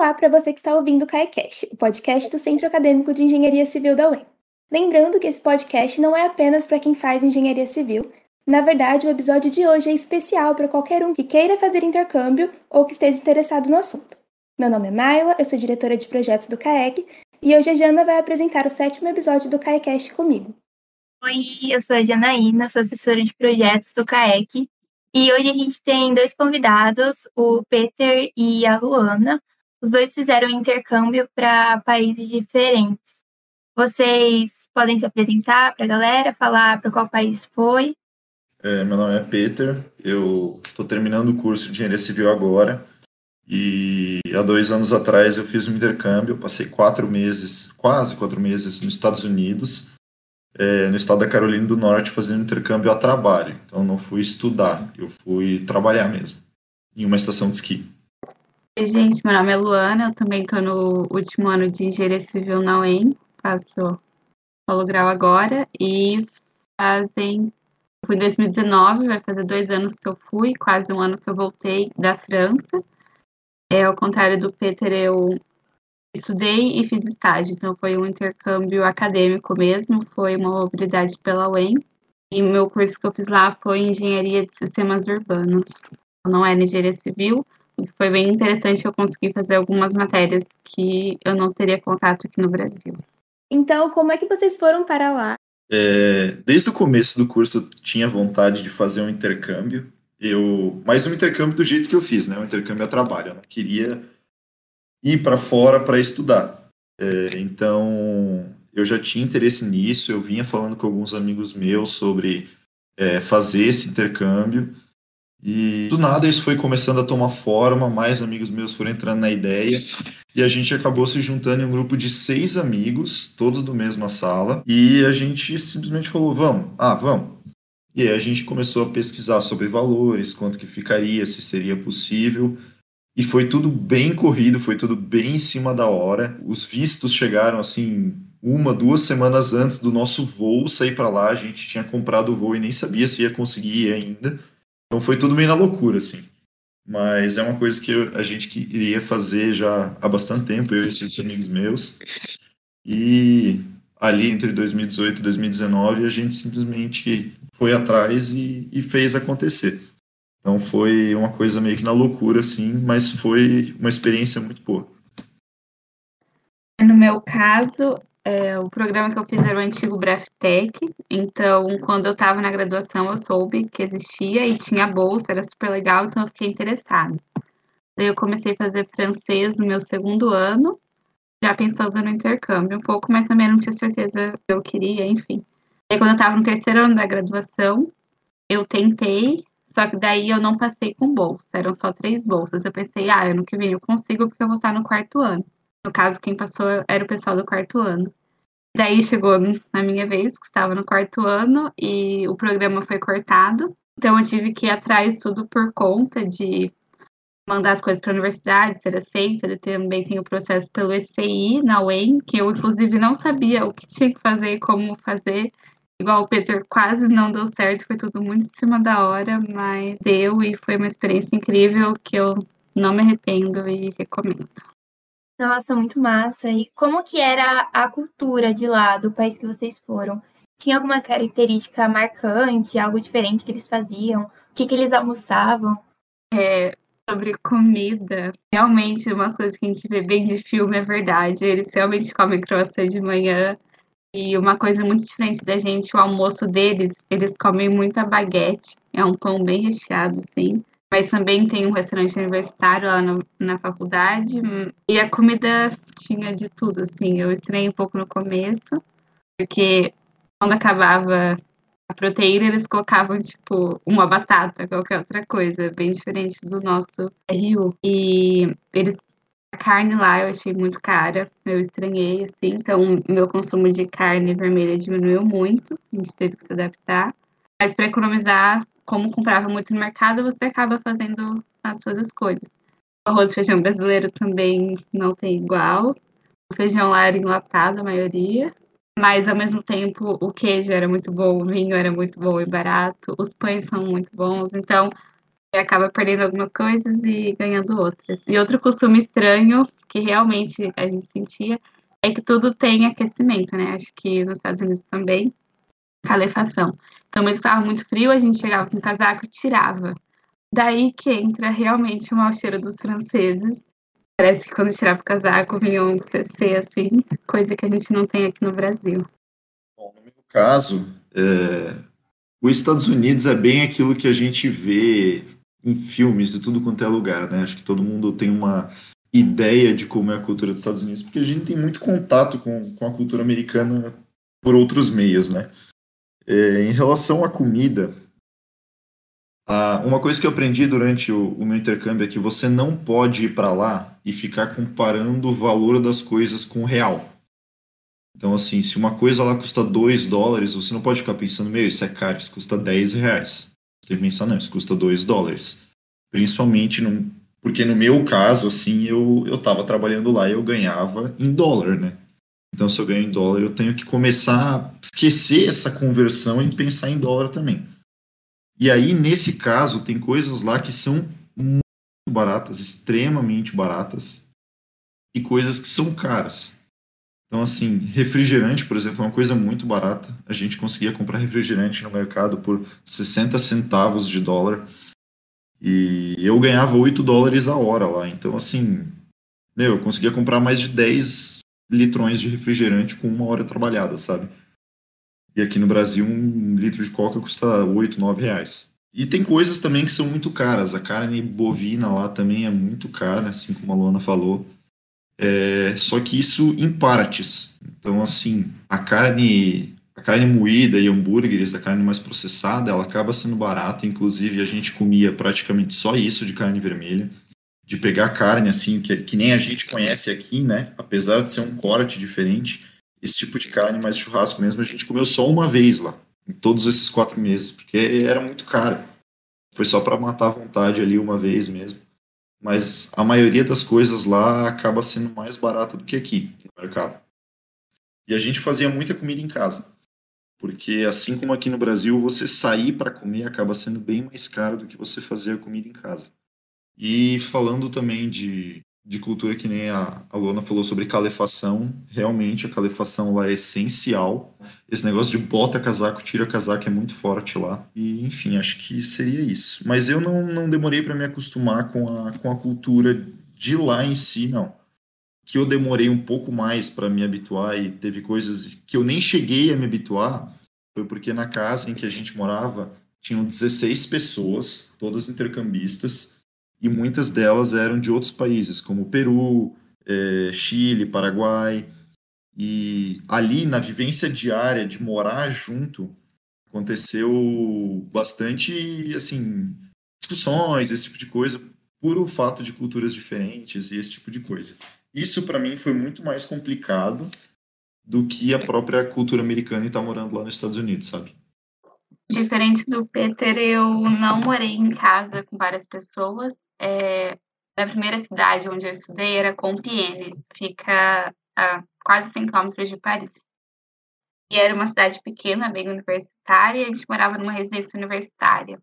Olá para você que está ouvindo o CAECast, o podcast do Centro Acadêmico de Engenharia Civil da UEM. Lembrando que esse podcast não é apenas para quem faz engenharia civil. Na verdade, o episódio de hoje é especial para qualquer um que queira fazer intercâmbio ou que esteja interessado no assunto. Meu nome é Mayla, eu sou diretora de projetos do CAEC e hoje a Jana vai apresentar o sétimo episódio do CAECast comigo. Oi, eu sou a Janaína, sou assessora de projetos do CAEC e hoje a gente tem dois convidados, o Peter e a Luana. Os dois fizeram intercâmbio para países diferentes. Vocês podem se apresentar para a galera, falar para qual país foi? É, meu nome é Peter, eu estou terminando o curso de Engenharia Civil agora e há dois anos atrás eu fiz um intercâmbio, passei quatro meses, quase quatro meses nos Estados Unidos, é, no estado da Carolina do Norte, fazendo intercâmbio a trabalho. Então não fui estudar, eu fui trabalhar mesmo, em uma estação de esqui. Oi, gente, meu nome é Luana, eu também estou no último ano de Engenharia Civil na UEM, faço solo grau agora e fazem fui em 2019, vai fazer dois anos que eu fui, quase um ano que eu voltei da França. É, ao contrário do Peter, eu estudei e fiz estágio, então foi um intercâmbio acadêmico mesmo, foi uma mobilidade pela UEM. E meu curso que eu fiz lá foi Engenharia de Sistemas Urbanos. Não é Engenharia Civil, foi bem interessante eu consegui fazer algumas matérias que eu não teria contato aqui no Brasil. Então, como é que vocês foram para lá? É, desde o começo do curso eu tinha vontade de fazer um intercâmbio. Eu, mais um intercâmbio do jeito que eu fiz, né? Um intercâmbio a trabalho. Eu não queria ir para fora para estudar. É, então, eu já tinha interesse nisso. Eu vinha falando com alguns amigos meus sobre é, fazer esse intercâmbio. E do nada isso foi começando a tomar forma, mais amigos meus foram entrando na ideia. E a gente acabou se juntando em um grupo de seis amigos, todos do mesma sala, e a gente simplesmente falou: vamos, ah, vamos. E aí a gente começou a pesquisar sobre valores, quanto que ficaria, se seria possível. E foi tudo bem corrido, foi tudo bem em cima da hora. Os vistos chegaram assim uma, duas semanas antes do nosso voo sair para lá. A gente tinha comprado o voo e nem sabia se ia conseguir ir ainda. Então foi tudo meio na loucura, assim. Mas é uma coisa que a gente queria fazer já há bastante tempo, eu e esses amigos meus. E ali entre 2018 e 2019 a gente simplesmente foi atrás e, e fez acontecer. Então foi uma coisa meio que na loucura, assim, mas foi uma experiência muito boa. No meu caso, é, o programa que eu fiz era o antigo Braftec, então quando eu estava na graduação eu soube que existia e tinha bolsa, era super legal, então eu fiquei interessada. Daí eu comecei a fazer francês no meu segundo ano, já pensando no intercâmbio um pouco, mas também não tinha certeza que eu queria, enfim. Daí quando eu estava no terceiro ano da graduação, eu tentei, só que daí eu não passei com bolsa, eram só três bolsas. Eu pensei, ah, ano que vem eu consigo porque eu vou estar no quarto ano. No caso, quem passou era o pessoal do quarto ano. Daí chegou na minha vez, que estava no quarto ano, e o programa foi cortado. Então eu tive que ir atrás tudo por conta de mandar as coisas para a universidade, ser aceita. Também tem o processo pelo ECI na UEM, que eu inclusive não sabia o que tinha que fazer e como fazer. Igual o Peter quase não deu certo, foi tudo muito em cima da hora, mas deu e foi uma experiência incrível que eu não me arrependo e recomendo. Nossa, muito massa. E como que era a cultura de lá, do país que vocês foram? Tinha alguma característica marcante, algo diferente que eles faziam? O que, que eles almoçavam? É, sobre comida, realmente umas coisas que a gente vê bem de filme é verdade. Eles realmente comem croissant de manhã. E uma coisa muito diferente da gente, o almoço deles, eles comem muita baguete. É um pão bem recheado, assim mas também tem um restaurante universitário lá no, na faculdade. E a comida tinha de tudo, assim. Eu estranhei um pouco no começo, porque quando acabava a proteína, eles colocavam, tipo, uma batata, qualquer outra coisa, bem diferente do nosso RU. E eles. A carne lá eu achei muito cara, eu estranhei, assim. Então, meu consumo de carne vermelha diminuiu muito, a gente teve que se adaptar. Mas para economizar, como comprava muito no mercado, você acaba fazendo as suas escolhas. O arroz e feijão brasileiro também não tem igual. O feijão lá era enlatado, a maioria. Mas, ao mesmo tempo, o queijo era muito bom, o vinho era muito bom e barato, os pães são muito bons. Então, você acaba perdendo algumas coisas e ganhando outras. E outro costume estranho que realmente a gente sentia é que tudo tem aquecimento, né? Acho que nos Estados Unidos também, calefação. Então, estava muito frio, a gente chegava com o casaco e tirava. Daí que entra realmente o mau cheiro dos franceses. Parece que quando tirava o casaco vinha um CC, assim, coisa que a gente não tem aqui no Brasil. Bom, no meu caso, é... os Estados Unidos é bem aquilo que a gente vê em filmes de tudo quanto é lugar, né? Acho que todo mundo tem uma ideia de como é a cultura dos Estados Unidos, porque a gente tem muito contato com, com a cultura americana por outros meios, né? É, em relação à comida, uma coisa que eu aprendi durante o, o, meu intercâmbio é que você não pode ir para lá e ficar comparando o valor das coisas com o real. Então, assim, se uma coisa lá custa 2 dólares, você não pode ficar pensando, meu, isso é caro, isso custa 10 reais. Você tem que pensar, não, isso custa 2 dólares. Principalmente porque no meu caso, assim, eu, eu tava trabalhando lá e eu ganhava em dólar, né? Então, se eu ganho em dólar, eu tenho que começar a esquecer essa conversão e pensar em dólar também. E aí, nesse caso, tem coisas lá que são muito baratas, extremamente baratas, e coisas que são caras. Então, assim, refrigerante, por exemplo, é uma coisa muito barata. A gente conseguia comprar refrigerante no mercado por 60 centavos de dólar. E eu ganhava 8 dólares a hora lá. Então, assim, meu, eu conseguia comprar mais de 10 litrões de refrigerante com uma hora trabalhada, sabe? E aqui no Brasil, um litro de coca custa 8, 9 reais. E tem coisas também que são muito caras. A carne bovina lá também é muito cara, assim como a Luana falou. É, só que isso em partes. Então, assim, a carne a carne moída e hambúrgueres, a carne mais processada, ela acaba sendo barata. Inclusive, a gente comia praticamente só isso de carne vermelha. De pegar carne, assim, que, que nem a gente conhece aqui, né? Apesar de ser um corte diferente, esse tipo de carne mais churrasco mesmo, a gente comeu só uma vez lá, em todos esses quatro meses, porque era muito caro. Foi só para matar a vontade ali uma vez mesmo. Mas a maioria das coisas lá acaba sendo mais barata do que aqui no mercado. E a gente fazia muita comida em casa porque assim como aqui no Brasil, você sair para comer acaba sendo bem mais caro do que você fazer a comida em casa. E falando também de, de cultura, que nem a, a Luana falou sobre calefação, realmente a calefação lá é essencial. Esse negócio de bota casaco, tira casaco é muito forte lá. E, enfim, acho que seria isso. Mas eu não, não demorei para me acostumar com a, com a cultura de lá em si, não que eu demorei um pouco mais para me habituar e teve coisas que eu nem cheguei a me habituar, foi porque na casa em que a gente morava tinham 16 pessoas, todas intercambistas, e muitas delas eram de outros países, como Peru, é, Chile, Paraguai. E ali, na vivência diária de morar junto, aconteceu bastante, assim, discussões, esse tipo de coisa, por o fato de culturas diferentes e esse tipo de coisa. Isso para mim foi muito mais complicado do que a própria cultura americana e estar tá morando lá nos Estados Unidos, sabe? Diferente do Peter, eu não morei em casa com várias pessoas. É, na primeira cidade onde eu estudei era Compiègne, fica a quase 100 quilômetros de Paris. E era uma cidade pequena, bem universitária, e a gente morava numa residência universitária.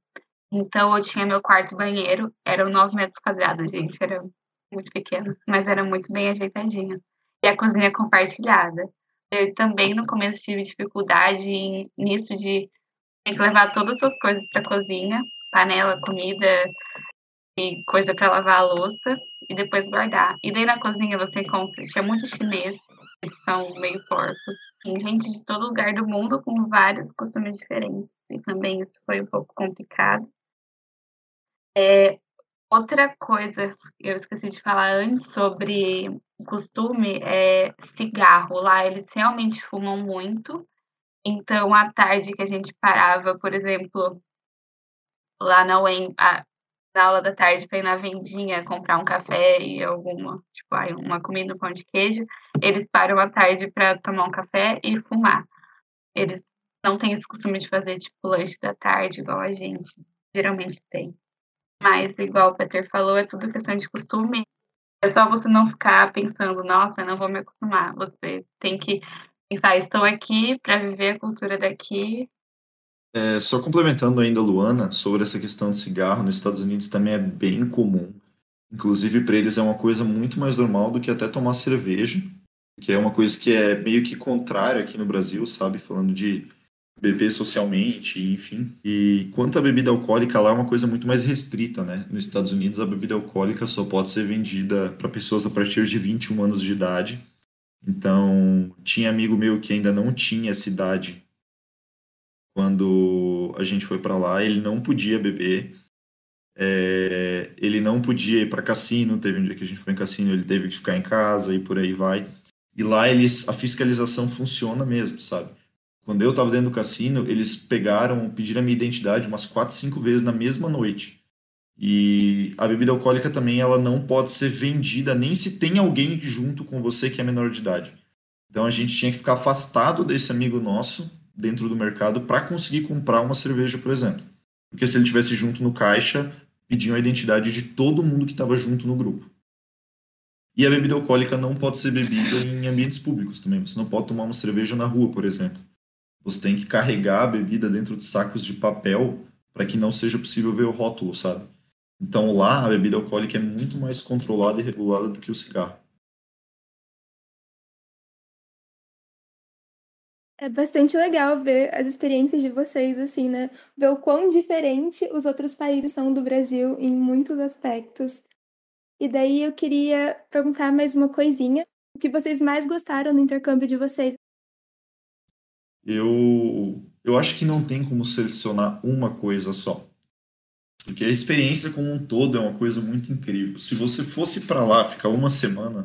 Então eu tinha meu quarto e banheiro, eram 9 metros quadrados, gente, era muito pequeno, mas era muito bem ajeitadinho. E a cozinha compartilhada. Eu também no começo tive dificuldade nisso de ter que levar todas as suas coisas para a cozinha, panela, comida e coisa para lavar a louça e depois guardar. E daí na cozinha você encontra, tinha muito chinês, que são meio porcos, tem gente de todo lugar do mundo com vários costumes diferentes. E também isso foi um pouco complicado. É, Outra coisa eu esqueci de falar antes sobre costume é cigarro. Lá eles realmente fumam muito. Então, à tarde que a gente parava, por exemplo, lá na UEM, na aula da tarde para ir na vendinha comprar um café e alguma, tipo, aí uma comida, um pão de queijo, eles param à tarde para tomar um café e fumar. Eles não têm esse costume de fazer, tipo, lanche da tarde, igual a gente geralmente tem. Mas, igual o Peter falou, é tudo questão de costume. É só você não ficar pensando, nossa, não vou me acostumar. Você tem que pensar, estou aqui para viver a cultura daqui. É, só complementando ainda, Luana, sobre essa questão de cigarro, nos Estados Unidos também é bem comum. Inclusive, para eles é uma coisa muito mais normal do que até tomar cerveja, que é uma coisa que é meio que contrária aqui no Brasil, sabe? Falando de beber socialmente, enfim. E quanto à bebida alcoólica, lá é uma coisa muito mais restrita, né? Nos Estados Unidos, a bebida alcoólica só pode ser vendida para pessoas a partir de 21 anos de idade. Então, tinha amigo meu que ainda não tinha essa idade quando a gente foi para lá, ele não podia beber. É, ele não podia ir para cassino. Teve um dia que a gente foi em cassino, ele teve que ficar em casa e por aí vai. E lá eles, a fiscalização funciona mesmo, sabe? Quando eu estava dentro do cassino, eles pegaram, pediram a minha identidade umas quatro, cinco vezes na mesma noite. E a bebida alcoólica também ela não pode ser vendida nem se tem alguém junto com você que é menor de idade. Então a gente tinha que ficar afastado desse amigo nosso dentro do mercado para conseguir comprar uma cerveja, por exemplo. Porque se ele tivesse junto no caixa, pediam a identidade de todo mundo que estava junto no grupo. E a bebida alcoólica não pode ser bebida em ambientes públicos também. Você não pode tomar uma cerveja na rua, por exemplo. Você tem que carregar a bebida dentro de sacos de papel para que não seja possível ver o rótulo, sabe? Então lá a bebida alcoólica é muito mais controlada e regulada do que o cigarro. É bastante legal ver as experiências de vocês, assim, né? Ver o quão diferente os outros países são do Brasil em muitos aspectos. E daí eu queria perguntar mais uma coisinha. O que vocês mais gostaram no intercâmbio de vocês? Eu, eu acho que não tem como selecionar uma coisa só. Porque a experiência como um todo é uma coisa muito incrível. Se você fosse para lá ficar uma semana,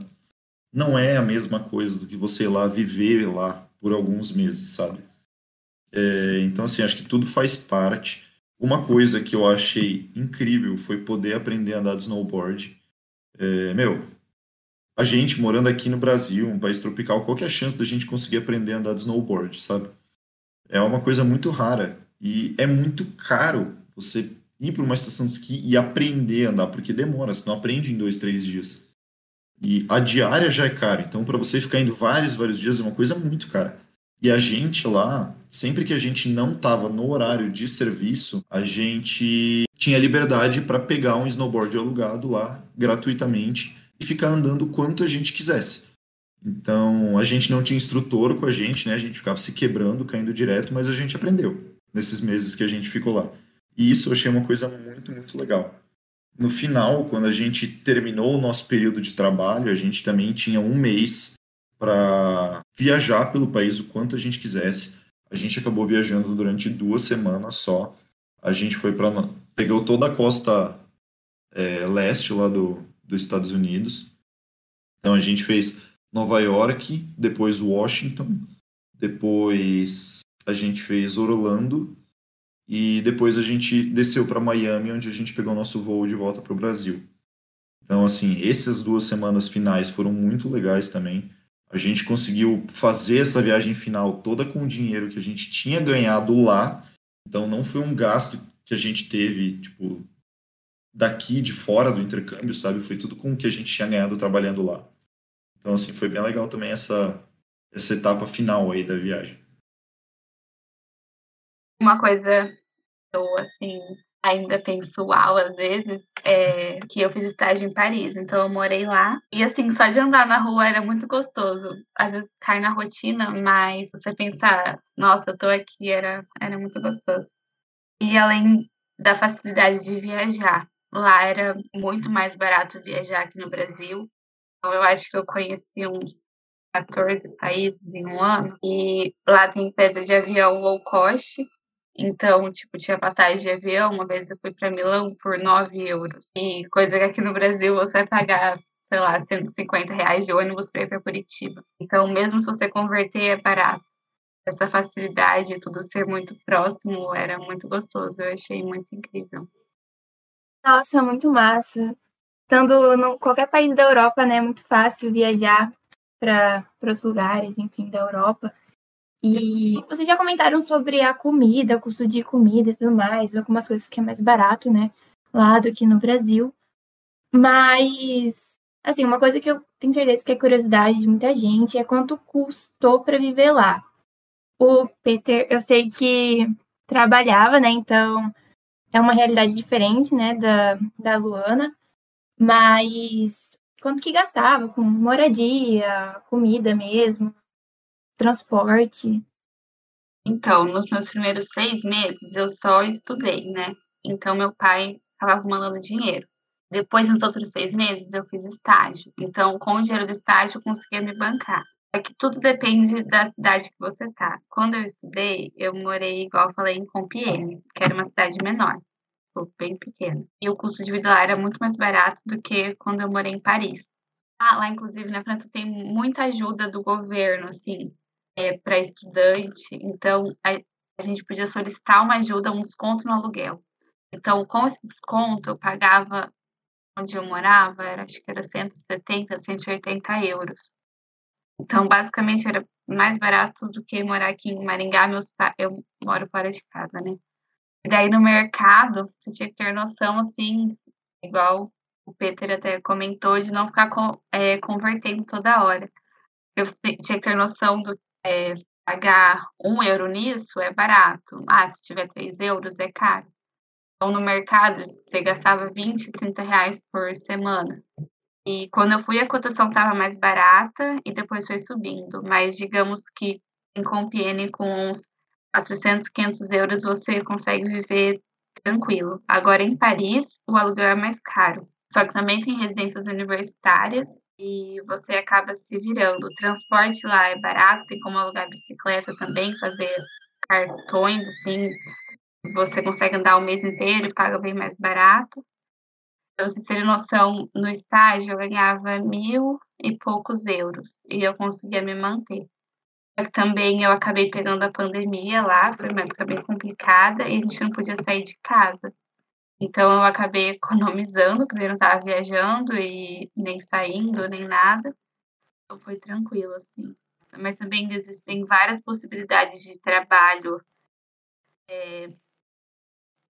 não é a mesma coisa do que você ir lá viver lá por alguns meses, sabe? É, então, assim, acho que tudo faz parte. Uma coisa que eu achei incrível foi poder aprender a andar de snowboard. É, meu, a gente morando aqui no Brasil, um país tropical, qual é a chance da gente conseguir aprender a andar de snowboard, sabe? É uma coisa muito rara e é muito caro você ir para uma estação de esqui e aprender a andar, porque demora, você não aprende em dois, três dias. E a diária já é cara, então para você ficar indo vários, vários dias é uma coisa muito cara. E a gente lá, sempre que a gente não estava no horário de serviço, a gente tinha liberdade para pegar um snowboard alugado lá gratuitamente e ficar andando quanto a gente quisesse. Então, a gente não tinha instrutor com a gente, né? A gente ficava se quebrando, caindo direto, mas a gente aprendeu nesses meses que a gente ficou lá. E isso eu achei uma coisa muito, muito legal. No final, quando a gente terminou o nosso período de trabalho, a gente também tinha um mês para viajar pelo país o quanto a gente quisesse. A gente acabou viajando durante duas semanas só. A gente foi para pegou toda a costa é, leste lá do, dos Estados Unidos. Então a gente fez Nova York, depois Washington, depois a gente fez Orlando e depois a gente desceu para Miami, onde a gente pegou nosso voo de volta para o Brasil. Então, assim, essas duas semanas finais foram muito legais também. A gente conseguiu fazer essa viagem final toda com o dinheiro que a gente tinha ganhado lá. Então, não foi um gasto que a gente teve, tipo, daqui de fora do intercâmbio, sabe? Foi tudo com o que a gente tinha ganhado trabalhando lá. Então, assim, foi bem legal também essa, essa etapa final aí da viagem. Uma coisa eu, assim, ainda penso uau às vezes, é que eu fiz estágio em Paris, então eu morei lá. E assim, só de andar na rua era muito gostoso. Às vezes cai na rotina, mas você pensar, nossa, eu tô aqui, era, era muito gostoso. E além da facilidade de viajar, lá era muito mais barato viajar aqui no Brasil. Então eu acho que eu conheci uns 14 países em um ano. E lá tem empresa de avião low cost, então, tipo, tinha passagem de avião. Uma vez eu fui para Milão por 9 euros. E coisa que aqui no Brasil você vai pagar, sei lá, 150 reais de ônibus para ir para Curitiba. Então, mesmo se você converter, é barato. Essa facilidade, tudo ser muito próximo, era muito gostoso. Eu achei muito incrível. Nossa, muito massa. Estando em qualquer país da Europa, né, é muito fácil viajar para outros lugares, enfim, da Europa. E vocês já comentaram sobre a comida, o custo de comida e tudo mais, algumas coisas que é mais barato, né? Lá do que no Brasil. Mas, assim, uma coisa que eu tenho certeza que é curiosidade de muita gente é quanto custou para viver lá. O Peter, eu sei que trabalhava, né? Então é uma realidade diferente, né? Da, da Luana. Mas quanto que gastava com moradia, comida mesmo, transporte? Então, nos meus primeiros seis meses eu só estudei, né? Então meu pai estava mandando dinheiro. Depois, nos outros seis meses, eu fiz estágio. Então, com o dinheiro do estágio, eu conseguia me bancar. É que tudo depende da cidade que você tá. Quando eu estudei, eu morei, igual eu falei, em Compiègne, que era uma cidade menor, bem pequena. E o custo de vida lá era muito mais barato do que quando eu morei em Paris. Ah, lá, inclusive, na França tem muita ajuda do governo, assim, é, para estudante. Então, a, a gente podia solicitar uma ajuda, um desconto no aluguel. Então, com esse desconto, eu pagava onde eu morava, era, acho que era 170, 180 euros. Então, basicamente, era mais barato do que morar aqui em Maringá. Meus pa... Eu moro fora de casa, né? E daí, no mercado, você tinha que ter noção, assim, igual o Peter até comentou, de não ficar é, convertendo toda hora. Eu tinha que ter noção do é, pagar um euro nisso é barato. Ah, se tiver três euros é caro. Então, no mercado, você gastava 20, 30 reais por semana. E quando eu fui, a cotação estava mais barata e depois foi subindo. Mas digamos que em Compiègne, com uns 400, 500 euros, você consegue viver tranquilo. Agora, em Paris, o aluguel é mais caro. Só que também tem residências universitárias e você acaba se virando. O transporte lá é barato, tem como alugar bicicleta também, fazer cartões, assim, você consegue andar o mês inteiro e paga bem mais barato. Pra vocês terem noção, no estágio eu ganhava mil e poucos euros e eu conseguia me manter. Também eu acabei pegando a pandemia lá, foi uma época bem complicada e a gente não podia sair de casa. Então eu acabei economizando, porque eu não estava viajando e nem saindo, nem nada. Então foi tranquilo, assim. Mas também existem várias possibilidades de trabalho é,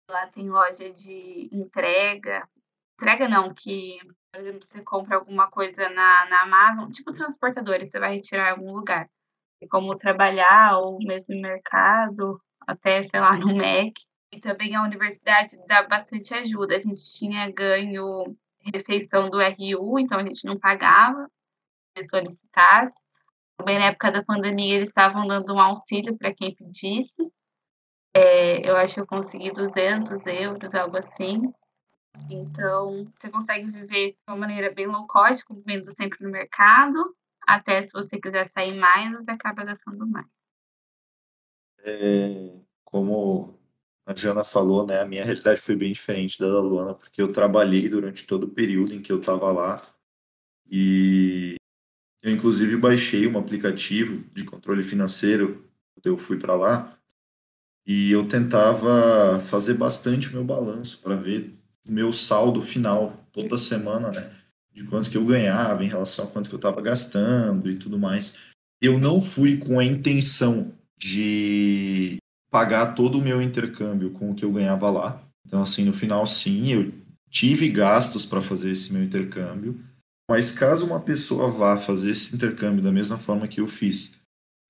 Lá tem loja de entrega. Entrega não, que, por exemplo, você compra alguma coisa na, na Amazon, tipo transportador, você vai retirar em algum lugar. Tem como trabalhar, ou mesmo em mercado, até, sei lá, no Mac. E também a universidade dá bastante ajuda. A gente tinha ganho refeição do RU, então a gente não pagava se solicitasse. Também na época da pandemia eles estavam dando um auxílio para quem pedisse. É, eu acho que eu consegui 200 euros, algo assim. Então, você consegue viver de uma maneira bem low cost, comendo sempre no mercado, até se você quiser sair mais, você acaba gastando mais. É, como a Jana falou, né, a minha realidade foi bem diferente da da Luana, porque eu trabalhei durante todo o período em que eu estava lá e eu inclusive baixei um aplicativo de controle financeiro quando eu fui para lá e eu tentava fazer bastante o meu balanço para ver o meu saldo final toda semana, né? De quanto que eu ganhava em relação a quanto que eu estava gastando e tudo mais. Eu não fui com a intenção de pagar todo o meu intercâmbio com o que eu ganhava lá. Então, assim, no final, sim, eu tive gastos para fazer esse meu intercâmbio. Mas caso uma pessoa vá fazer esse intercâmbio da mesma forma que eu fiz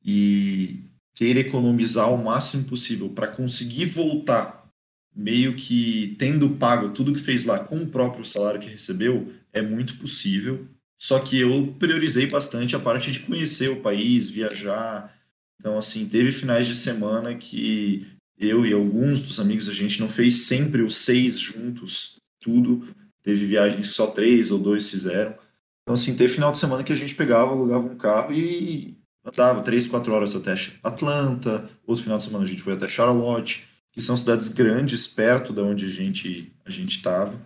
e queira economizar o máximo possível para conseguir voltar, meio que tendo pago tudo que fez lá com o próprio salário que recebeu, é muito possível. Só que eu priorizei bastante a parte de conhecer o país, viajar. Então, assim, teve finais de semana que eu e alguns dos amigos a gente não fez sempre os seis juntos, tudo. Teve viagens que só três ou dois fizeram. Então, assim, teve final de semana que a gente pegava, alugava um carro e andava três, quatro horas até Atlanta, outro final de semana a gente foi até Charlotte, que são cidades grandes perto da onde a gente a gente estava.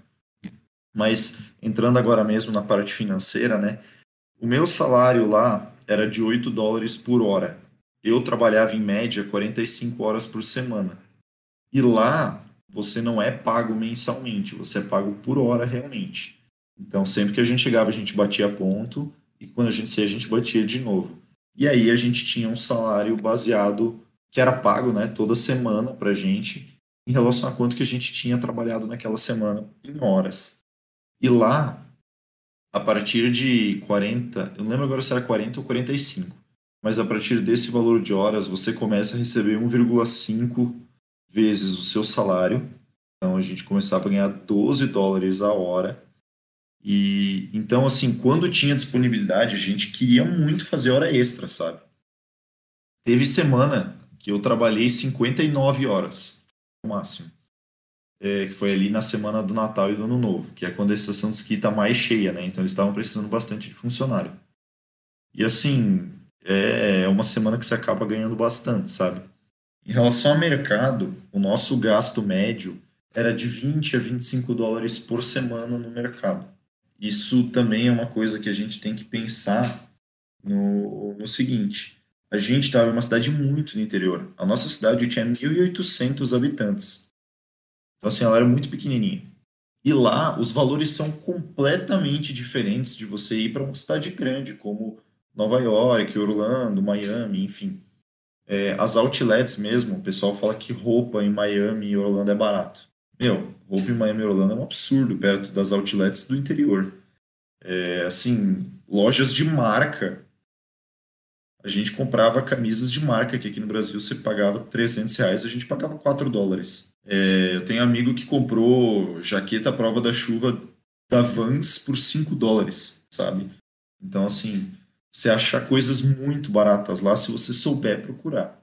Mas entrando agora mesmo na parte financeira, né? O meu salário lá era de 8 dólares por hora. Eu trabalhava em média 45 horas por semana. E lá você não é pago mensalmente, você é pago por hora realmente. Então sempre que a gente chegava, a gente batia ponto e quando a gente saía, a gente batia de novo. E aí a gente tinha um salário baseado que era pago, né, toda semana para gente, em relação a quanto que a gente tinha trabalhado naquela semana em horas. E lá, a partir de 40, eu não lembro agora se era 40 ou 45, mas a partir desse valor de horas você começa a receber 1,5 vezes o seu salário. Então a gente começava a ganhar 12 dólares a hora. E então, assim, quando tinha disponibilidade, a gente queria muito fazer hora extra, sabe? Teve semana que eu trabalhei 59 horas, no máximo. É, que foi ali na semana do Natal e do Ano Novo, que é quando a estação de esqui está mais cheia, né? Então eles estavam precisando bastante de funcionário. E assim, é uma semana que você acaba ganhando bastante, sabe? Em relação ao mercado, o nosso gasto médio era de 20 a 25 dólares por semana no mercado. Isso também é uma coisa que a gente tem que pensar no, no seguinte: a gente estava em uma cidade muito no interior. A nossa cidade tinha 1.800 habitantes. Então, assim, ela era muito pequenininha. E lá, os valores são completamente diferentes de você ir para uma cidade grande, como Nova York, Orlando, Miami, enfim. É, as outlets mesmo, o pessoal fala que roupa em Miami e Orlando é barato. Meu, roupa em Miami e Orlando é um absurdo perto das outlets do interior. É, assim, lojas de marca. A gente comprava camisas de marca, que aqui no Brasil você pagava 300 reais, a gente pagava 4 dólares. É, eu tenho amigo que comprou jaqueta à prova da chuva da Vans por 5 dólares, sabe? Então, assim, você achar coisas muito baratas lá se você souber procurar.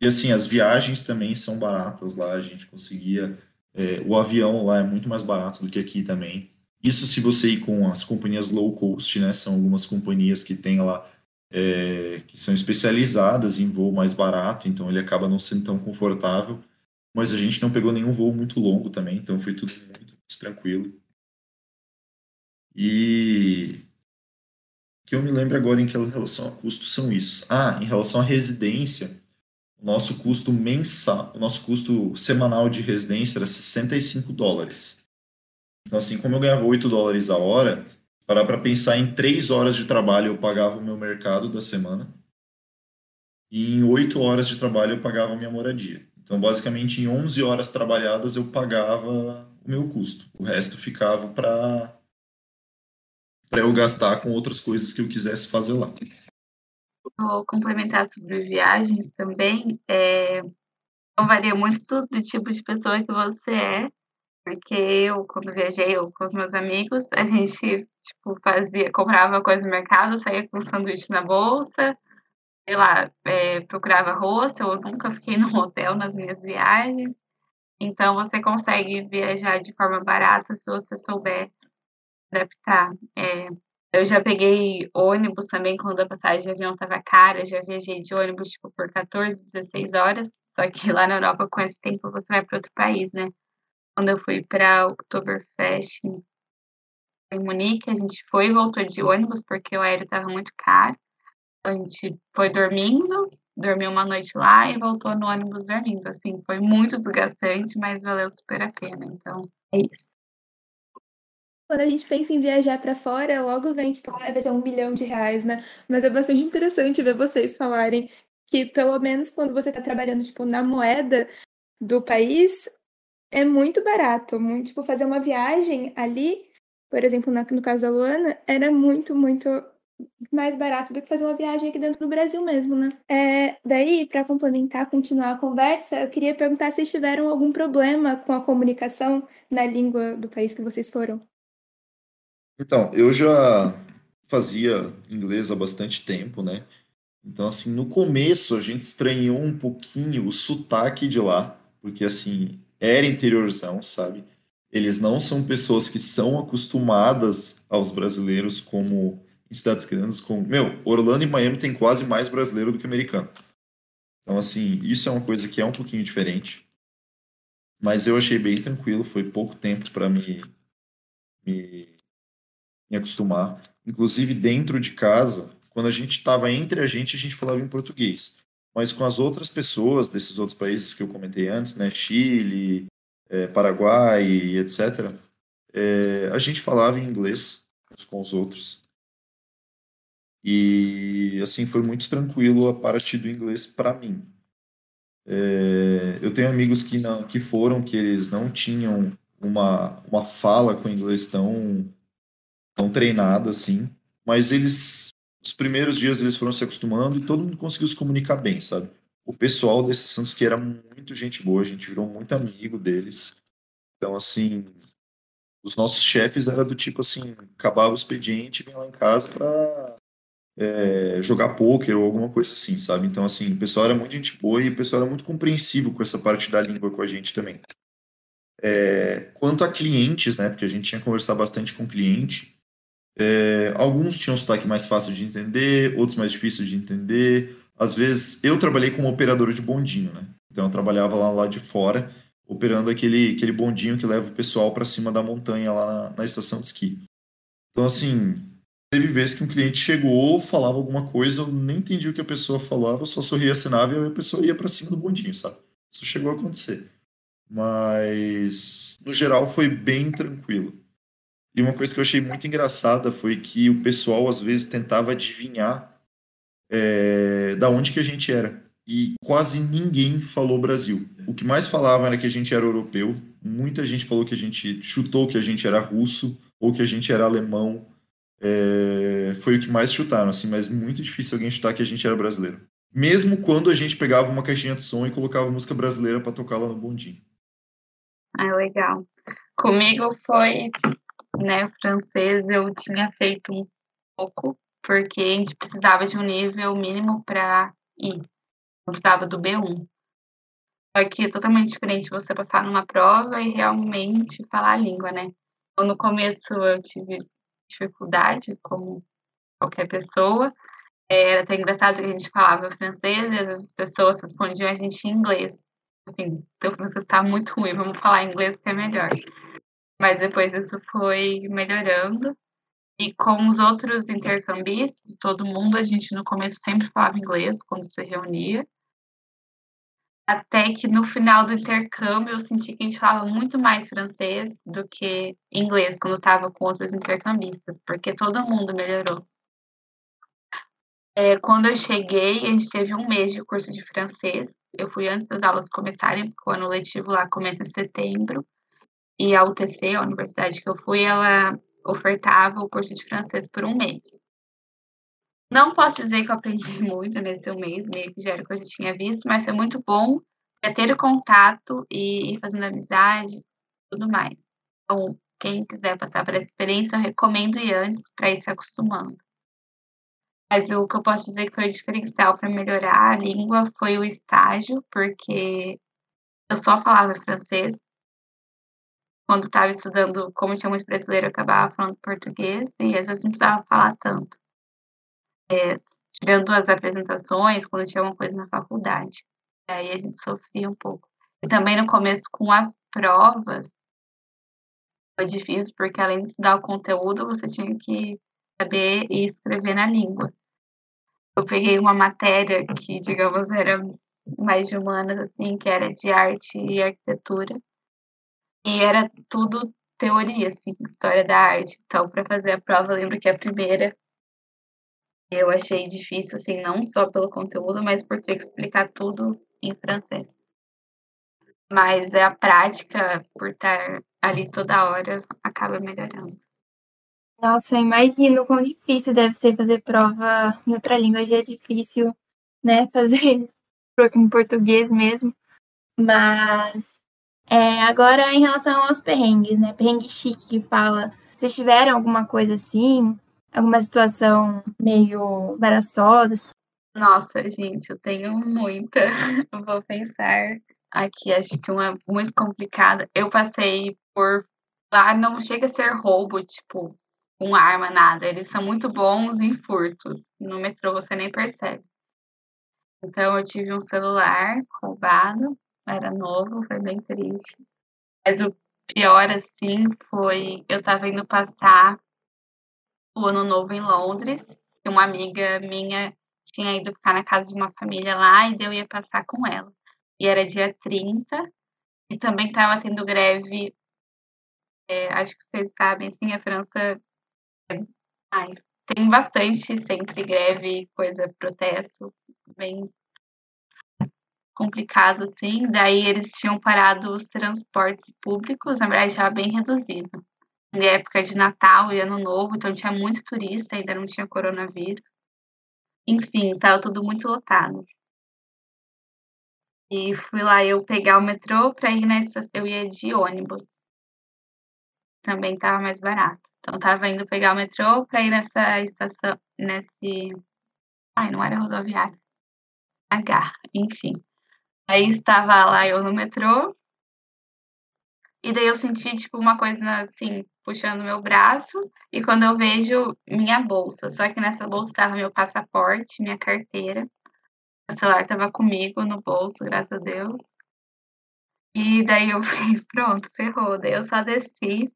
E, assim, as viagens também são baratas lá, a gente conseguia. É, o avião lá é muito mais barato do que aqui também. Isso se você ir com as companhias low cost, né? São algumas companhias que tem lá é, que são especializadas em voo mais barato, então ele acaba não sendo tão confortável mas a gente não pegou nenhum voo muito longo também, então foi tudo muito, muito tranquilo. E que eu me lembro agora em relação a custo são isso. Ah, em relação à residência, o nosso custo mensal, o nosso custo semanal de residência era 65 dólares. Então, assim, como eu ganhava 8 dólares a hora, parar para pensar em 3 horas de trabalho eu pagava o meu mercado da semana. E em 8 horas de trabalho eu pagava a minha moradia. Então, basicamente, em 11 horas trabalhadas eu pagava o meu custo. O resto ficava para para eu gastar com outras coisas que eu quisesse fazer lá. Vou complementar sobre viagens também. É, então varia muito do tipo de pessoa que você é, porque eu, quando viajei eu, com os meus amigos, a gente tipo, fazia, comprava coisa no mercado, saía com um sanduíche na bolsa, sei lá, é, procurava hostel, eu nunca fiquei no hotel nas minhas viagens. Então, você consegue viajar de forma barata se você souber adaptar. É, eu já peguei ônibus também quando a passagem de avião estava cara, já viajei de ônibus tipo, por 14, 16 horas, só que lá na Europa, com esse tempo, você vai para outro país, né? Quando eu fui para Oktoberfest em Munique, a gente foi e voltou de ônibus, porque o aéreo estava muito caro a gente foi dormindo, dormiu uma noite lá e voltou no ônibus dormindo. Assim, foi muito desgastante, mas valeu super a pena. Então, é isso. Quando a gente pensa em viajar para fora, logo vem, tipo, ah, vai ser um milhão de reais, né? Mas é bastante interessante ver vocês falarem que, pelo menos quando você está trabalhando, tipo, na moeda do país, é muito barato. Muito, tipo, fazer uma viagem ali, por exemplo, no caso da Luana, era muito, muito mais barato do que fazer uma viagem aqui dentro do Brasil mesmo, né? É, daí, para complementar, continuar a conversa, eu queria perguntar se tiveram algum problema com a comunicação na língua do país que vocês foram. Então, eu já fazia inglês há bastante tempo, né? Então, assim, no começo a gente estranhou um pouquinho o sotaque de lá, porque, assim, era interiorzão, sabe? Eles não são pessoas que são acostumadas aos brasileiros como em cidades grandes como. Meu, Orlando e Miami tem quase mais brasileiro do que americano. Então, assim, isso é uma coisa que é um pouquinho diferente. Mas eu achei bem tranquilo, foi pouco tempo para me, me, acostumar. Inclusive, dentro de casa, quando a gente estava entre a gente, a gente falava em português. Mas com as outras pessoas desses outros países que eu comentei antes, né, Chile, é, Paraguai, etc., é, a gente falava em inglês uns com os outros. E assim foi muito tranquilo a parte do inglês para mim. É, eu tenho amigos que não que foram que eles não tinham uma, uma fala com inglês tão tão treinada assim, mas eles os primeiros dias eles foram se acostumando e todo mundo conseguiu se comunicar bem, sabe? O pessoal desses Santos que era muito gente boa, a gente virou muito amigo deles. Então assim, os nossos chefes era do tipo assim, acabava o expediente, vinha lá em casa para é, jogar pôquer ou alguma coisa assim, sabe? Então, assim, o pessoal era muito gente boa e o pessoal era muito compreensivo com essa parte da língua com a gente também. É, quanto a clientes, né, porque a gente tinha conversado bastante com cliente, é, alguns tinham sotaque mais fácil de entender, outros mais difícil de entender. Às vezes, eu trabalhei como operador de bondinho, né? Então, eu trabalhava lá, lá de fora, operando aquele, aquele bondinho que leva o pessoal para cima da montanha lá na, na estação de esqui. Então, assim, teve vezes que um cliente chegou, falava alguma coisa, eu nem entendi o que a pessoa falava, eu só sorria, assinava e a pessoa ia para cima do bondinho, sabe? Isso chegou a acontecer. Mas, no geral, foi bem tranquilo. E uma coisa que eu achei muito engraçada foi que o pessoal, às vezes, tentava adivinhar é, da onde que a gente era. E quase ninguém falou Brasil. O que mais falavam era que a gente era europeu. Muita gente falou que a gente chutou que a gente era russo ou que a gente era alemão. É, foi o que mais chutaram, assim, mas muito difícil alguém chutar que a gente era brasileiro. Mesmo quando a gente pegava uma caixinha de som e colocava música brasileira para tocar lá no bondinho. Ah, legal. Comigo foi, né, francês, eu tinha feito um pouco, porque a gente precisava de um nível mínimo para ir. Eu precisava do B1. Só que é totalmente diferente você passar numa prova e realmente falar a língua, né? Então, no começo eu tive dificuldade, como qualquer pessoa. Era até engraçado que a gente falava francês e às vezes as pessoas respondiam a gente em inglês assim, teu francês está muito ruim, vamos falar inglês que é melhor. Mas depois isso foi melhorando. E com os outros intercambistas, todo mundo, a gente no começo sempre falava inglês quando se reunia. Até que no final do intercâmbio eu senti que a gente falava muito mais francês do que inglês quando estava com outros intercambistas, porque todo mundo melhorou. É, quando eu cheguei, a gente teve um mês de curso de francês. Eu fui antes das aulas começarem, porque o ano letivo lá começa em setembro. E a UTC, a universidade que eu fui, ela ofertava o curso de francês por um mês. Não posso dizer que eu aprendi muito nesse um mês, meio que já era o que eu já tinha visto, mas foi muito bom é ter o contato e ir fazendo amizade tudo mais. Então, quem quiser passar por essa experiência, eu recomendo ir antes para ir se acostumando. Mas o que eu posso dizer que foi o diferencial para melhorar a língua foi o estágio, porque eu só falava francês. Quando estava estudando, como tinha muito brasileiro, eu acabava falando português e às vezes não precisava falar tanto. É, tirando as apresentações, quando tinha alguma coisa na faculdade. Aí a gente sofria um pouco. E também no começo, com as provas, foi difícil, porque além de estudar o conteúdo, você tinha que saber e escrever na língua eu peguei uma matéria que, digamos, era mais de humanas, assim, que era de arte e arquitetura. E era tudo teoria, assim, história da arte. Então, para fazer a prova, eu lembro que a primeira eu achei difícil, assim, não só pelo conteúdo, mas por ter que explicar tudo em francês. Mas a prática, por estar ali toda hora, acaba melhorando. Nossa, imagino quão difícil deve ser fazer prova em outra língua. Já é difícil, né, fazer em português mesmo. Mas é, agora em relação aos perrengues, né? Perrengue chique que fala. Vocês tiveram alguma coisa assim? Alguma situação meio embaraçosa? Nossa, gente, eu tenho muita. Vou pensar aqui, acho que uma muito complicada. Eu passei por. Lá não chega a ser roubo, tipo, com arma, nada. Eles são muito bons em furtos. No metrô você nem percebe. Então eu tive um celular roubado, era novo, foi bem triste. Mas o pior, assim, foi eu tava indo passar o ano novo em Londres, e uma amiga minha tinha ido ficar na casa de uma família lá, e eu ia passar com ela. E era dia 30, e também estava tendo greve. É, acho que vocês sabem, assim, a França Ai, tem bastante sempre greve, coisa, protesto, bem complicado, assim. Daí eles tinham parado os transportes públicos, na verdade, estava bem reduzido. Na época de Natal e Ano Novo, então tinha muito turista, ainda não tinha coronavírus. Enfim, estava tudo muito lotado. E fui lá eu pegar o metrô para ir nessa. Eu ia de ônibus. também estava mais barato. Então tava indo pegar o metrô para ir nessa estação, nesse. Ai, não era rodoviária. H, enfim. Aí estava lá eu no metrô. E daí eu senti, tipo, uma coisa assim, puxando meu braço. E quando eu vejo minha bolsa. Só que nessa bolsa estava meu passaporte, minha carteira. O celular estava comigo no bolso, graças a Deus. E daí eu falei, pronto, ferrou. Daí eu só desci.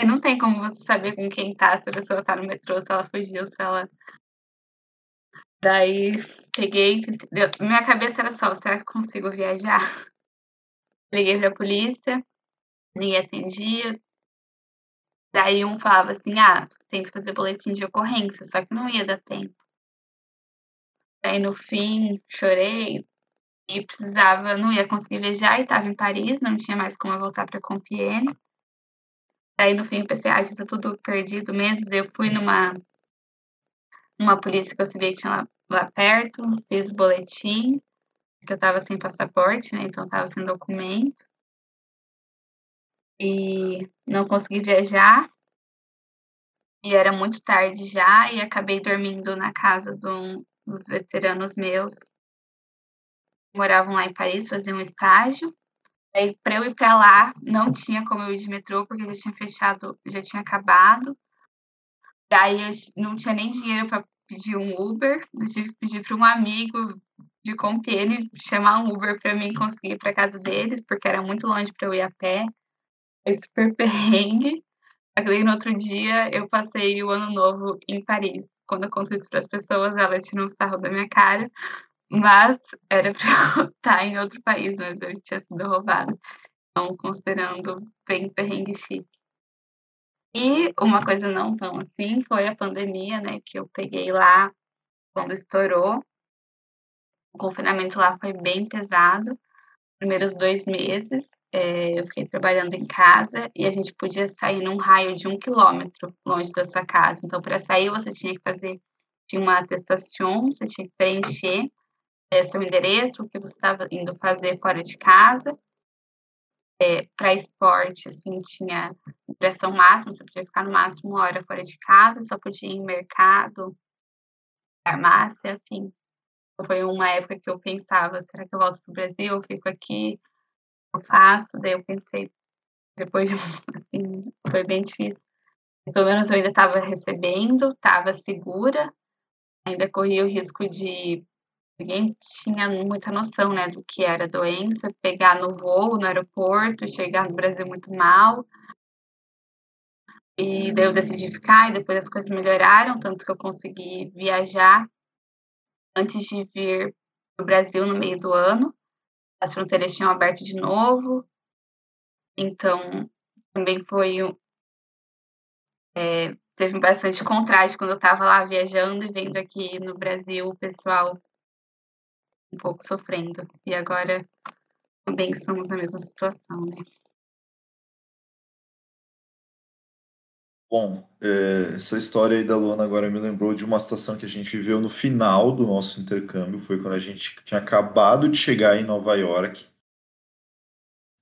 E não tem como você saber com quem tá, se a pessoa tá no metrô, se ela fugiu, se ela. Daí peguei, minha cabeça era só, será que consigo viajar? Liguei pra polícia, ninguém atendia. Daí um falava assim, ah, você tem que fazer boletim de ocorrência, só que não ia dar tempo. Daí no fim, chorei e precisava, não ia conseguir viajar e estava em Paris, não tinha mais como voltar para Compiègne. Daí no fim eu pensei, ah, tá tudo perdido mesmo. Daí eu fui numa uma polícia que eu sabia que tinha lá, lá perto, fiz o boletim, que eu estava sem passaporte, né? Então estava sem documento. E não consegui viajar. E era muito tarde já, e acabei dormindo na casa de um dos veteranos meus. Moravam lá em Paris, faziam um estágio. Aí, para eu ir para lá, não tinha como eu ir de metrô, porque já tinha fechado, já tinha acabado. Daí, eu não tinha nem dinheiro para pedir um Uber. Eu tive que pedir para um amigo de Compiègne chamar um Uber para mim conseguir ir para casa deles, porque era muito longe para eu ir a pé. Foi super perrengue. Aí, no outro dia, eu passei o ano novo em Paris. Quando eu conto isso para as pessoas, ela tira um sarro da minha cara, mas era para estar em outro país, mas eu tinha sido roubada. Então, considerando bem perrengue chique. E uma coisa não tão assim foi a pandemia, né, que eu peguei lá quando estourou. O confinamento lá foi bem pesado. Primeiros dois meses, é, eu fiquei trabalhando em casa e a gente podia sair num raio de um quilômetro longe da sua casa. Então, para sair, você tinha que fazer tinha uma atestação, você tinha que preencher é, seu endereço, o que você estava indo fazer fora de casa. É, para esporte, assim, tinha pressão máxima, você podia ficar no máximo uma hora fora de casa, só podia ir em mercado, farmácia, enfim. Foi uma época que eu pensava, será que eu volto para o Brasil, eu fico aqui, eu faço? Daí eu pensei, depois, assim, foi bem difícil. Pelo menos eu ainda estava recebendo, estava segura, ainda corria o risco de ninguém tinha muita noção, né, do que era doença, pegar no voo, no aeroporto, chegar no Brasil muito mal. E daí eu decidi ficar, e depois as coisas melhoraram, tanto que eu consegui viajar antes de vir para o Brasil no meio do ano. As fronteiras tinham aberto de novo, então também foi é, teve bastante contraste quando eu estava lá viajando e vendo aqui no Brasil o pessoal um pouco sofrendo. E agora também estamos na mesma situação, né? Bom, é, essa história aí da Luana agora me lembrou de uma situação que a gente viveu no final do nosso intercâmbio. Foi quando a gente tinha acabado de chegar em Nova York.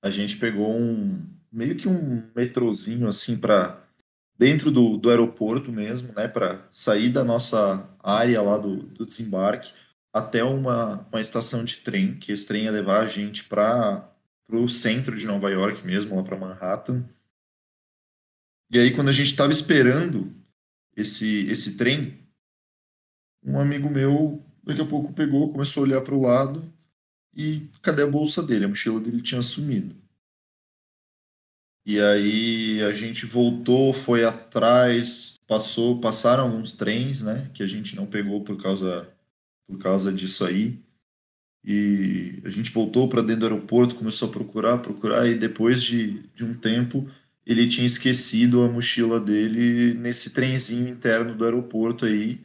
A gente pegou um meio que um metrozinho assim para dentro do, do aeroporto mesmo, né, para sair da nossa área lá do, do desembarque até uma, uma estação de trem, que esse trem ia levar a gente para o centro de Nova York mesmo, lá para Manhattan. E aí, quando a gente estava esperando esse, esse trem, um amigo meu, daqui a pouco, pegou, começou a olhar para o lado e cadê a bolsa dele? A mochila dele tinha sumido. E aí a gente voltou, foi atrás, passou, passaram alguns trens, né, que a gente não pegou por causa por causa disso aí. E a gente voltou para dentro do aeroporto, começou a procurar, procurar, e depois de, de um tempo ele tinha esquecido a mochila dele nesse trenzinho interno do aeroporto aí.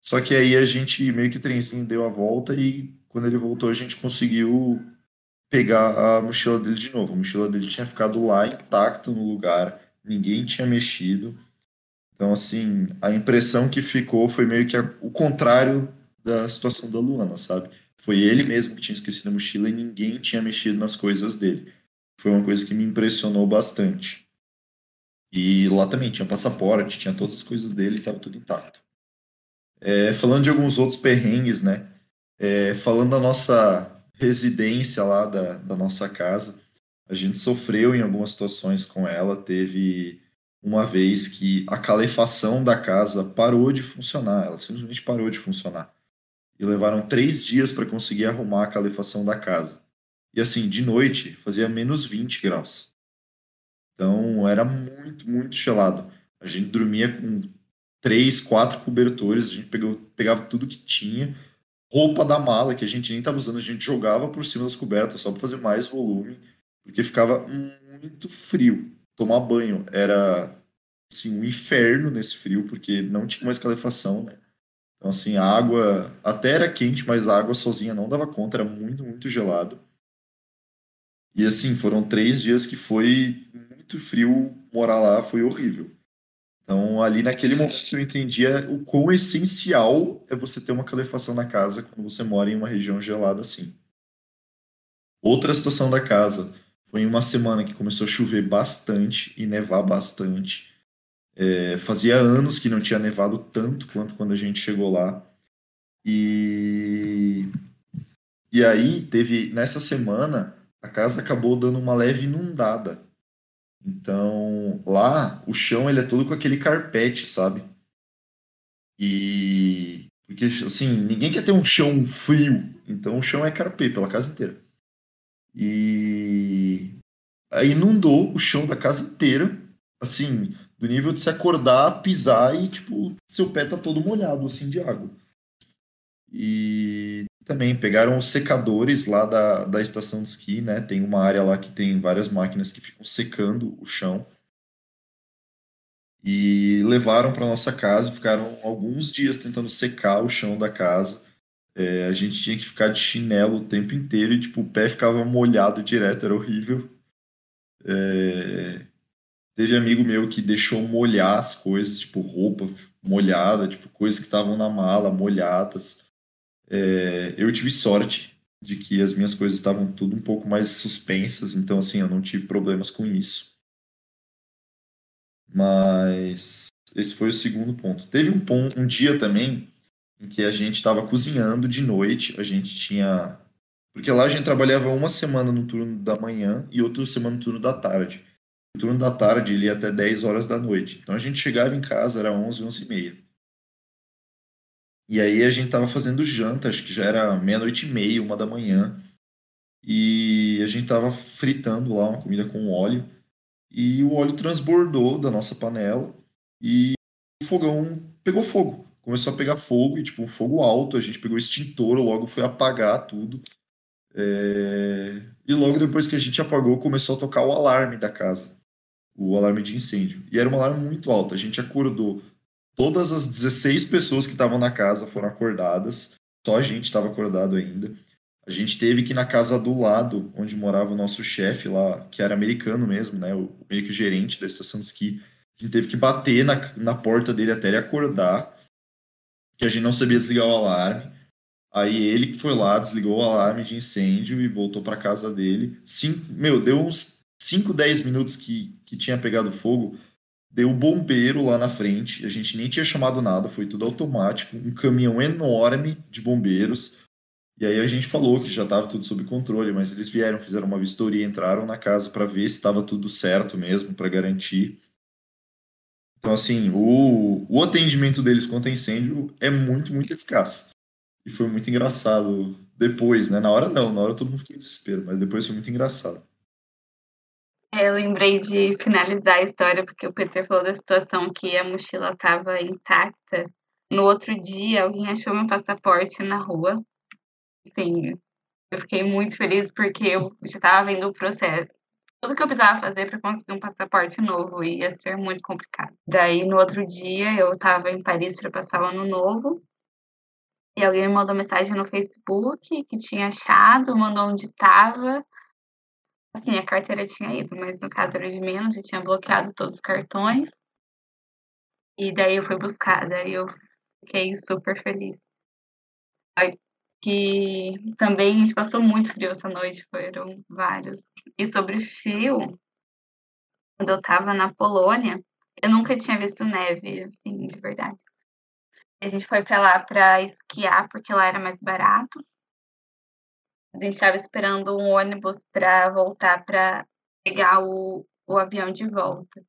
Só que aí a gente, meio que o trenzinho deu a volta e quando ele voltou a gente conseguiu pegar a mochila dele de novo. A mochila dele tinha ficado lá intacta no lugar, ninguém tinha mexido. Então, assim, a impressão que ficou foi meio que o contrário da situação da Luana, sabe? Foi ele mesmo que tinha esquecido a mochila e ninguém tinha mexido nas coisas dele. Foi uma coisa que me impressionou bastante. E lá também tinha passaporte, tinha todas as coisas dele, estava tudo intacto. É, falando de alguns outros perrengues, né? É, falando da nossa residência lá, da, da nossa casa, a gente sofreu em algumas situações com ela. Teve uma vez que a calefação da casa parou de funcionar, ela simplesmente parou de funcionar. E levaram três dias para conseguir arrumar a calefação da casa. E assim, de noite, fazia menos 20 graus. Então era muito, muito gelado. A gente dormia com três, quatro cobertores, a gente pegou, pegava tudo que tinha, roupa da mala que a gente nem estava usando, a gente jogava por cima das cobertas só para fazer mais volume, porque ficava muito frio. Tomar banho era assim, um inferno nesse frio, porque não tinha mais calefação, né? Então, assim, a água até era quente, mas a água sozinha não dava conta, era muito, muito gelado. E assim, foram três dias que foi muito frio morar lá, foi horrível. Então, ali naquele momento eu entendia o quão essencial é você ter uma calefação na casa quando você mora em uma região gelada assim. Outra situação da casa foi em uma semana que começou a chover bastante e nevar bastante. É, fazia anos que não tinha nevado tanto quanto quando a gente chegou lá. E, e aí teve nessa semana a casa acabou dando uma leve inundada. Então, lá, o chão ele é todo com aquele carpete, sabe? E porque assim, ninguém quer ter um chão frio, então o chão é carpete pela casa inteira. E aí inundou o chão da casa inteira, assim, do nível de se acordar, pisar e tipo, seu pé tá todo molhado assim de água. E também pegaram os secadores lá da, da estação de esqui, né? Tem uma área lá que tem várias máquinas que ficam secando o chão. E levaram para nossa casa, ficaram alguns dias tentando secar o chão da casa. É, a gente tinha que ficar de chinelo o tempo inteiro e tipo, o pé ficava molhado direto, era horrível. É... Teve amigo meu que deixou molhar as coisas, tipo roupa molhada, tipo coisas que estavam na mala molhadas. É, eu tive sorte de que as minhas coisas estavam tudo um pouco mais suspensas, então assim, eu não tive problemas com isso. Mas esse foi o segundo ponto. Teve um, ponto, um dia também em que a gente estava cozinhando de noite, a gente tinha. Porque lá a gente trabalhava uma semana no turno da manhã e outra semana no turno da tarde. O turno da tarde ele ia até 10 horas da noite. Então a gente chegava em casa, era 11, 11 e meia. E aí a gente tava fazendo janta, acho que já era meia-noite e meia, uma da manhã. E a gente tava fritando lá uma comida com óleo. E o óleo transbordou da nossa panela e o fogão pegou fogo. Começou a pegar fogo, e tipo, um fogo alto. A gente pegou o extintor, logo foi apagar tudo. É... E logo depois que a gente apagou, começou a tocar o alarme da casa. O alarme de incêndio. E era um alarme muito alto. A gente acordou Todas as 16 pessoas que estavam na casa foram acordadas, só a gente estava acordado ainda. A gente teve que ir na casa do lado, onde morava o nosso chefe lá, que era americano mesmo, né? O, meio que o gerente da estação de esqui. A gente teve que bater na, na porta dele até ele acordar, que a gente não sabia desligar o alarme. Aí ele que foi lá, desligou o alarme de incêndio e voltou para casa dele. Sim, meu, deu uns 5, 10 minutos que, que tinha pegado fogo deu bombeiro lá na frente, a gente nem tinha chamado nada, foi tudo automático, um caminhão enorme de bombeiros. E aí a gente falou que já estava tudo sob controle, mas eles vieram, fizeram uma vistoria, entraram na casa para ver se estava tudo certo mesmo, para garantir. Então, assim, o, o atendimento deles contra incêndio é muito, muito eficaz. E foi muito engraçado depois, né? Na hora não, na hora todo mundo ficou em desespero, mas depois foi muito engraçado. É, eu lembrei de finalizar a história, porque o Peter falou da situação que a mochila estava intacta. No outro dia, alguém achou meu passaporte na rua. Sim, eu fiquei muito feliz porque eu já estava vendo o processo. Tudo que eu precisava fazer para conseguir um passaporte novo ia ser muito complicado. Daí, no outro dia, eu estava em Paris para passar o ano novo. E alguém me mandou mensagem no Facebook que tinha achado, mandou onde estava. Assim, a carteira tinha ido, mas no caso era de menos, eu tinha bloqueado todos os cartões. E daí eu fui buscar, daí eu fiquei super feliz. Que também a gente passou muito frio essa noite, foram vários. E sobre frio, quando eu estava na Polônia, eu nunca tinha visto neve, assim, de verdade. A gente foi para lá para esquiar, porque lá era mais barato. A gente estava esperando um ônibus para voltar para pegar o, o avião de volta.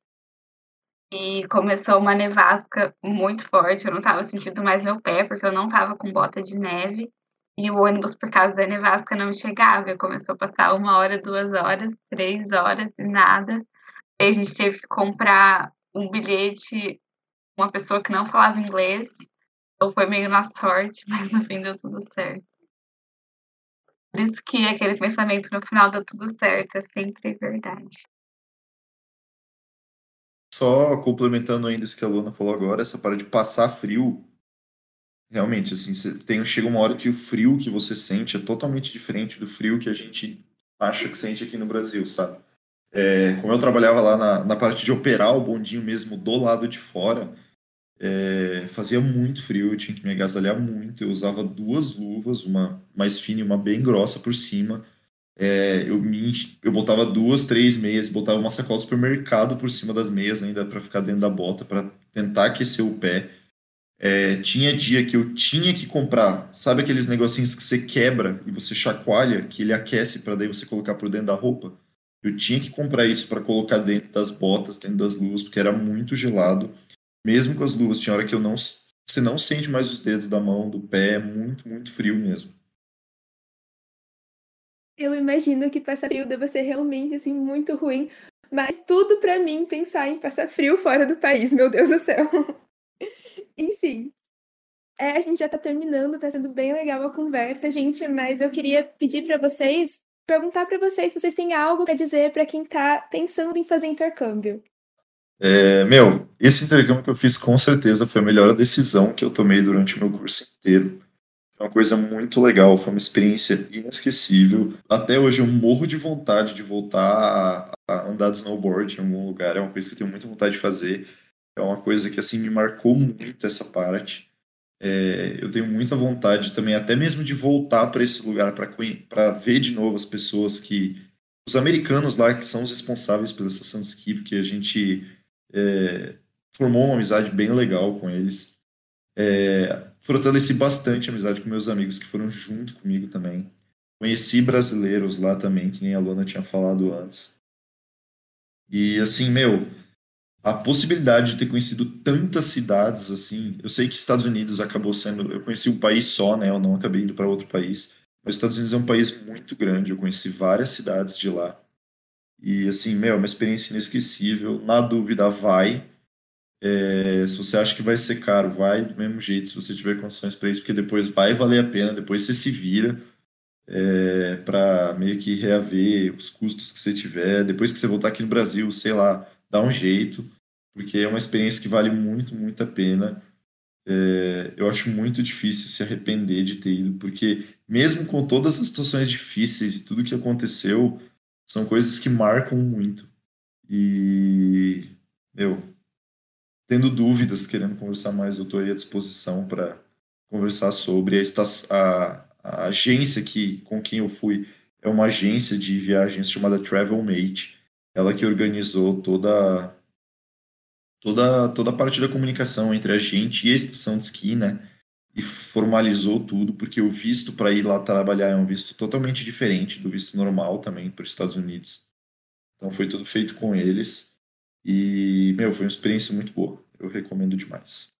E começou uma nevasca muito forte. Eu não estava sentindo mais meu pé, porque eu não estava com bota de neve. E o ônibus, por causa da nevasca, não chegava. Começou a passar uma hora, duas horas, três horas e nada. Aí a gente teve que comprar um bilhete, uma pessoa que não falava inglês. Então foi meio na sorte, mas no fim deu tudo certo. Por isso que aquele pensamento no final deu tudo certo é sempre verdade. Só complementando ainda isso que a Luna falou agora, essa parte de passar frio, realmente, assim, tem, chega uma hora que o frio que você sente é totalmente diferente do frio que a gente acha que sente aqui no Brasil, sabe? É, como eu trabalhava lá na, na parte de operar o bondinho mesmo do lado de fora, é, fazia muito frio, eu tinha que me agasalhar muito. Eu usava duas luvas, uma mais fina e uma bem grossa por cima. É, eu, me, eu botava duas, três meias, botava uma sacola do supermercado por cima das meias ainda para ficar dentro da bota, para tentar aquecer o pé. É, tinha dia que eu tinha que comprar, sabe aqueles negocinhos que você quebra e você chacoalha, que ele aquece para daí você colocar por dentro da roupa? Eu tinha que comprar isso para colocar dentro das botas, dentro das luvas, porque era muito gelado mesmo com as luvas, tinha hora que eu não. Você não sente mais os dedos da mão, do pé, é muito, muito frio mesmo. Eu imagino que passar frio deve ser realmente assim muito ruim, mas tudo para mim pensar em passar frio fora do país, meu Deus do céu. Enfim, é, a gente já tá terminando, tá sendo bem legal a conversa, gente, mas eu queria pedir para vocês, perguntar para vocês se vocês têm algo para dizer para quem tá pensando em fazer intercâmbio. É, meu, esse intercâmbio que eu fiz com certeza foi a melhor decisão que eu tomei durante o meu curso inteiro. Foi uma coisa muito legal, foi uma experiência inesquecível. Até hoje eu morro de vontade de voltar a, andar de snowboard em algum lugar, é uma coisa que eu tenho muita vontade de fazer. É uma coisa que assim me marcou muito essa parte. É, eu tenho muita vontade também, até mesmo de voltar para esse lugar para ver de novo as pessoas que os americanos lá que são os responsáveis pela estação de esqui, porque a gente é, formou uma amizade bem legal com eles. É, fortaleci bastante a amizade com meus amigos que foram junto comigo também. Conheci brasileiros lá também, que nem a Luana tinha falado antes. E assim, meu, a possibilidade de ter conhecido tantas cidades assim, eu sei que Estados Unidos acabou sendo, eu conheci um país só, né? Eu não acabei indo para outro país, mas Estados Unidos é um país muito grande, eu conheci várias cidades de lá. E assim, meu, é uma experiência inesquecível. Na dúvida, vai. É, se você acha que vai ser caro, vai do mesmo jeito, se você tiver condições para isso, porque depois vai valer a pena, depois você se vira é, para meio que reaver os custos que você tiver. Depois que você voltar aqui no Brasil, sei lá, dá um jeito, porque é uma experiência que vale muito, muito a pena. É, eu acho muito difícil se arrepender de ter ido, porque mesmo com todas as situações difíceis, tudo que aconteceu, são coisas que marcam muito. E eu, tendo dúvidas, querendo conversar mais, eu estou aí à disposição para conversar sobre. A, a, a, agência que, com quem eu fui é uma agência de viagens chamada Travelmate. Ela que organizou toda toda toda a parte da comunicação entre a gente e a estação de esqui, né? E formalizou tudo, porque o visto para ir lá trabalhar é um visto totalmente diferente do visto normal também para os Estados Unidos. Então foi tudo feito com eles. E, meu, foi uma experiência muito boa. Eu recomendo demais.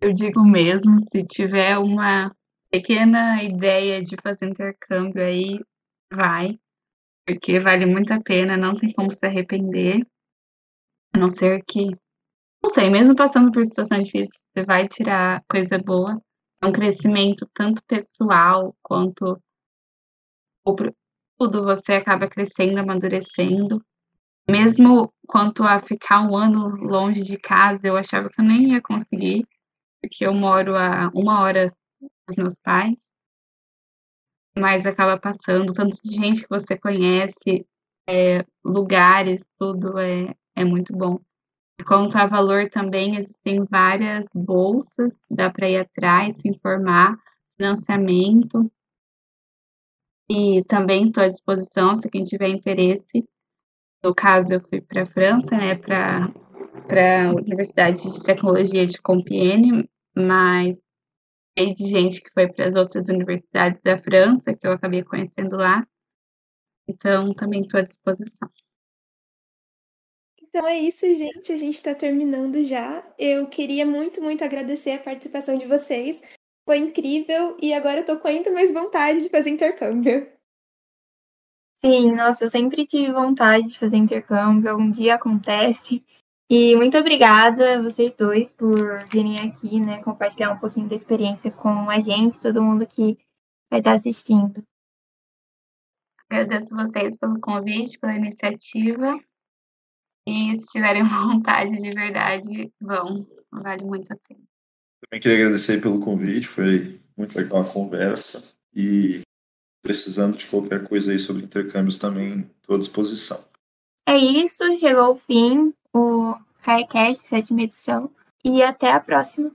Eu digo mesmo, se tiver uma pequena ideia de fazer intercâmbio aí, vai. Porque vale muito a pena, não tem como se arrepender. A não ser que não sei, mesmo passando por situação difícil, você vai tirar coisa boa. É um crescimento tanto pessoal quanto tudo você acaba crescendo, amadurecendo. Mesmo quanto a ficar um ano longe de casa, eu achava que eu nem ia conseguir, porque eu moro a uma hora dos meus pais. Mas acaba passando, tanto de gente que você conhece, é, lugares, tudo é, é muito bom. A valor também, existem várias bolsas, dá para ir atrás, se informar, financiamento. E também estou à disposição, se quem tiver interesse. No caso, eu fui para a França, né, para a Universidade de Tecnologia de Compiègne, mas sei de gente que foi para as outras universidades da França, que eu acabei conhecendo lá. Então, também estou à disposição. Então é isso, gente. A gente está terminando já. Eu queria muito, muito agradecer a participação de vocês. Foi incrível e agora eu tô com ainda mais vontade de fazer intercâmbio. Sim, nossa, eu sempre tive vontade de fazer intercâmbio, algum dia acontece. E muito obrigada vocês dois por virem aqui, né, compartilhar um pouquinho da experiência com a gente, todo mundo que vai estar assistindo. Agradeço vocês pelo convite, pela iniciativa. E se tiverem vontade de verdade, vão. Vale muito a pena. Também queria agradecer pelo convite, foi muito legal a conversa. E precisando de qualquer coisa aí sobre intercâmbios também, estou à disposição. É isso, chegou o fim, o Highcast, sétima edição, e até a próxima.